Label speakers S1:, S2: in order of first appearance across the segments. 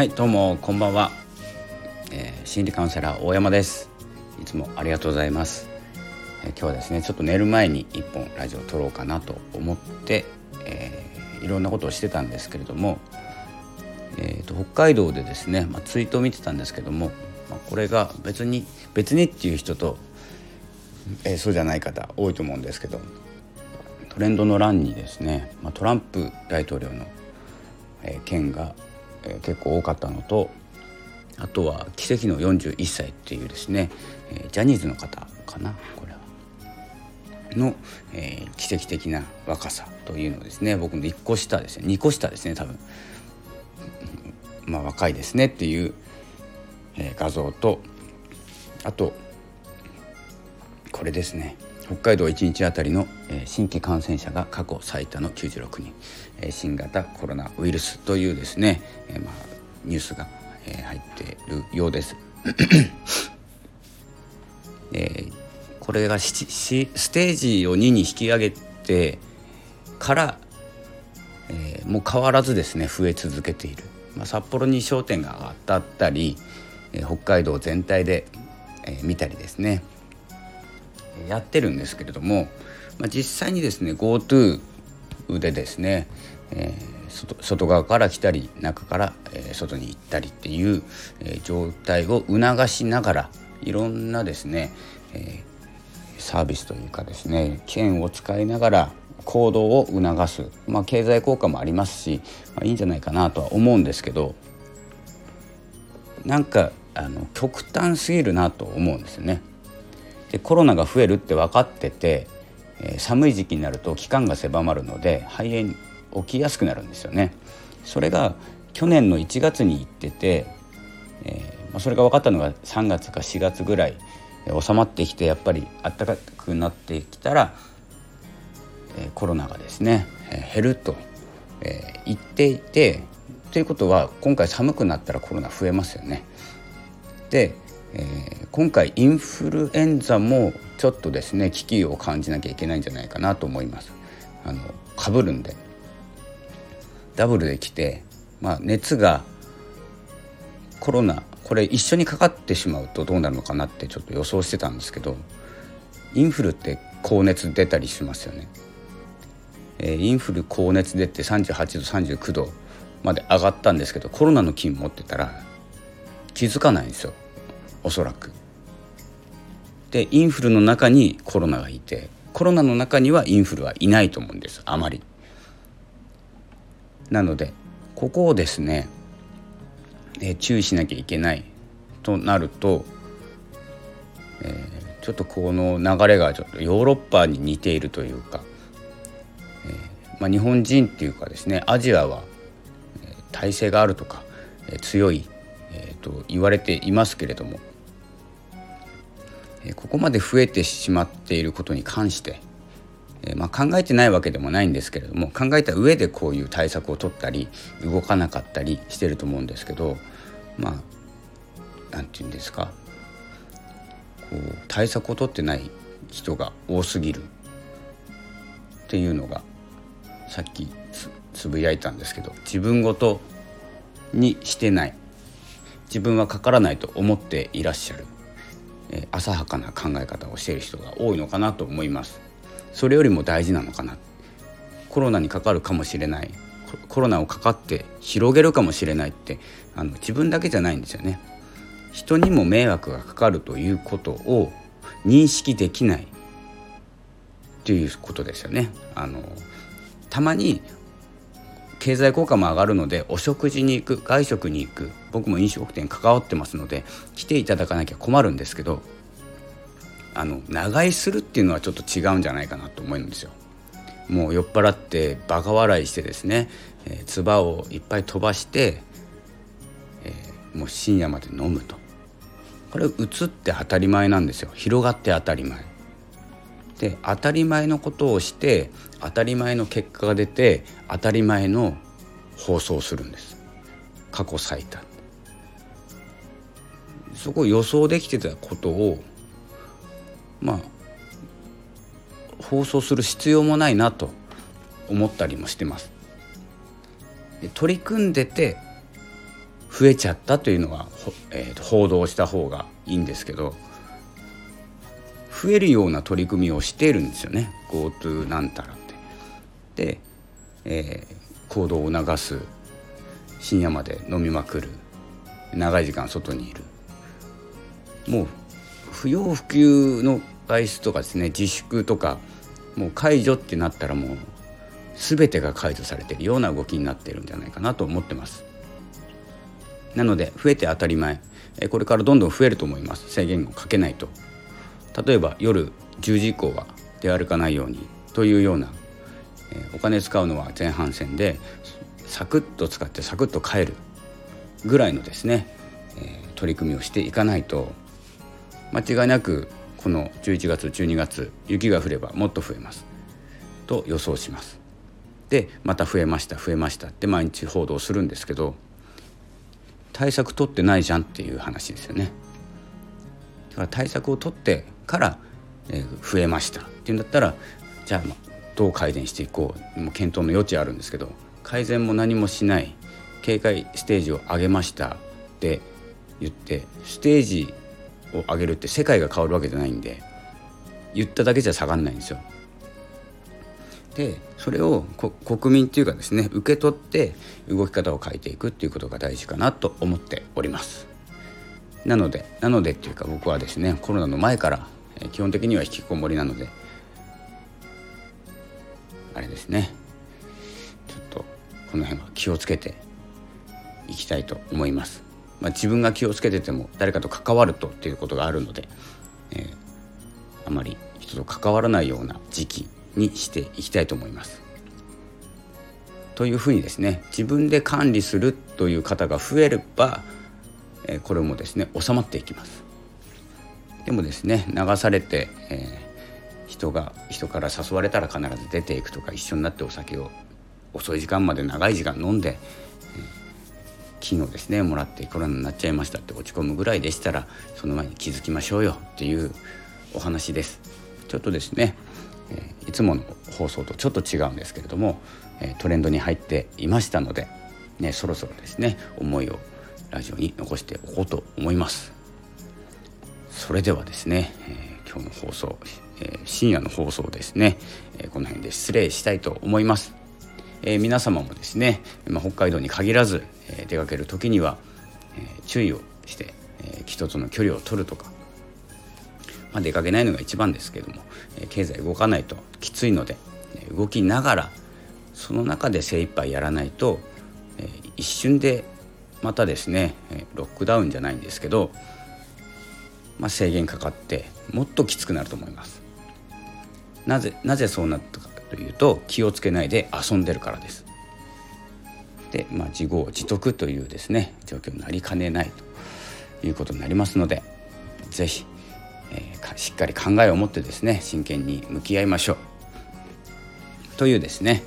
S1: はいどうもこんばんは、えー、心理カウンセラー大山です。いつもありがとうございます、えー、今日はですねちょっと寝る前に一本ラジオを撮ろうかなと思って、えー、いろんなことをしてたんですけれども、えーと、北海道でですね、まあ、ツイートを見てたんですけども、まあ、これが別に別にっていう人と、えー、そうじゃない方多いと思うんですけどトレンドの欄にですね、まあ、トランプ大統領の、えー、件がえー、結構多かったのとあとは「奇跡の41歳」っていうですね、え、ジャニーズの方かなこれは。の、えー、奇跡的な若さというのをですね僕の1個下ですね2個下ですね多分まあ若いですねっていう、えー、画像とあとこれですね北海道1日あたりの新規感染者が過去最多の96人。新型コロナウイルスというですね、まあ、ニュースが入っているようです。えこれがステージを2に引き上げてから、えー、もう変わらずですね増え続けている、まあ、札幌に焦点が当たったり、えー、北海道全体で、えー、見たりですね。やってるんですけれども、まあ、実際にですね GoTo でですね、えー、外外側から来たり中から、えー、外に行ったりっていう、えー、状態を促しながらいろんなですね、え、サービスというかですね券を使いながら行動を促す、まあ、経済効果もありますし、まあ、いいんじゃないかなとは思うんですけどなんかあの極端すぎるなと思うんですよね。でコロナが増えるって分かってて、えー、寒い時期になると期間が狭まるので肺炎起きやすくなるんですよね。それが去年の1月に行ってて、えーまあ、それが分かったのが3月か4月ぐらい、え、収まってきてやっぱり暖かくなってきたら、えー、コロナがですね、え、減ると、え、言っていてということは今回寒くなったらコロナ増えますよね。でえー、今回インフルエンザもちょっとですね危機を感じなきゃいけないんじゃないかなと思います。あの被るんでダブルで来て、まあ、熱がコロナこれ一緒にかかってしまうとどうなるのかなってちょっと予想してたんですけどインフルって高熱出たりしますよね。えー、インフル高熱出て38度39度まで上がったんですけどコロナの菌持ってたら気づかないんですよおそらく。でインフルの中にコロナがいてコロナの中にはインフルはいないと思うんですあまり。なのでここをですね、え、注意しなきゃいけないとなると、えー、ちょっとこの流れがちょっとヨーロッパに似ているというか、えーまあ、日本人っていうかですねアジアは、え、体制があるとか、え、強い、えー、と言われていますけれどもここまで増えてしまっていることに関して、まあ、考えてないわけでもないんですけれども考えた上でこういう対策を取ったり動かなかったりしてると思うんですけどまあ何て言うんですかこう対策を取ってない人が多すぎる。っていうのがさっきつぶやいたんですけど自分ごとにしてない。自分はかからないと思っていらっしゃる。え浅はかな考え方をしている人が多いのかなと思います。それよりも大事なのかな。コロナにかかるかもしれない。コロナをかかって広げるかもしれないってあの自分だけじゃないんですよね。人にも迷惑がかかるということを認識できないということですよね。あのたまに経済効果も上がるのでお食事に行く外食に行く僕も飲食店関わってますので来ていただかなきゃ困るんですけどあの長居するっていうのはちょっと違うんじゃないかなと思うんですよ。もう酔っ払ってバカ笑いしてですね、えー、唾をいっぱい飛ばして、えー、もう深夜まで飲むと。これ移って当たり前なんですよ。広がって当たり前。で当たり前のことをして当たり前の結果が出て当たり前の放送をするんです過去最多そこ予想できてたことをまあ放送する必要もないなと思ったりもしてます。で取り組んでて増えちゃったというのは、えー、報道した方がいいんですけど増えるような取り組みをしているんですよね。GoTo なんたらって。で、えー、行動を促す深夜まで飲みまくる長い時間外にいる。もう不要不急の外出とかですね自粛とかもう解除ってなったらもう全てが解除されてるような動きになっているんじゃないかなと思ってます。なので増えて当たり前。これからどんどん増えると思います。制限をかけないと。例えば夜10時以降は出歩かないようにというようなえお金使うのは前半戦でサクッと使ってサクッと帰るぐらいのですねえ取り組みをしていかないと間違いなくこの11月12月雪が降ればもっと増えます。と予想します。でまた増えました増えましたって毎日報道するんですけど対策取ってないじゃんっていう話ですよね。だから対策を取ってから、え増えましたっていうんだったらじゃあどう改善していこうもう検討の余地あるんですけど改善も何もしない警戒ステージを上げましたって言ってステージを上げるって世界が変わるわけじゃないんで言っただけじゃ下がんないんですよ。でそれを国民っていうかですね受け取って動き方を変えていくっていうことが大事かなと思っております。なのでなのでっていうか僕はですねコロナの前から基本的には引きこもりなのであれですねちょっとこの辺は気をつけていきたいと思います。まあ、自分が気をつけてても誰かと関わるとっていうことがあるので、えー、あまり人と関わらないような時期にしていきたいと思います。というふうにですね自分で管理するという方が増えれば、えー、これもですね収まっていきます。でもですね流されて、えー、人が人から誘われたら必ず出ていくとか一緒になってお酒を遅い時間まで長い時間飲んで、昨日ですねもらってコロナになっちゃいましたって落ち込むぐらいでしたらその前に気づきましょうよっていうお話です。ちょっとですね、えー、いつもの放送とちょっと違うんですけれども、えー、トレンドに入っていましたので、ね、そろそろですね思いをラジオに残しておこうと思います。それではですね、えー、今日の放送、え深夜の放送ですね、えこの辺で失礼したいと思います。えー、皆様もですね、まあ、北海道に限らず、えー、出かける時には、えー、注意をして、え人との距離を取るとか、まあ、出かけないのが一番ですけども、え経済動かないときついので、え動きながらその中で精一杯やらないと、え一瞬でまたですねロックダウンじゃないんですけど、まあ、制限かかってもっときつくなると思います。なぜなぜそうなったかというと気をつけないで遊んでるからです。で、まあ、自業自得というですね状況になりかねないということになりますので是非、えー、しっかり考えを持ってですね真剣に向き合いましょう。というですね、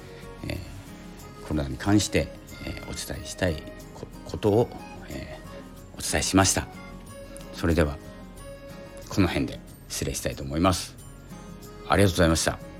S1: えー、コロナに関して、えー、お伝えしたいことを、えー、お伝えしました。それではこの辺で失礼したいと思います。ありがとうございました。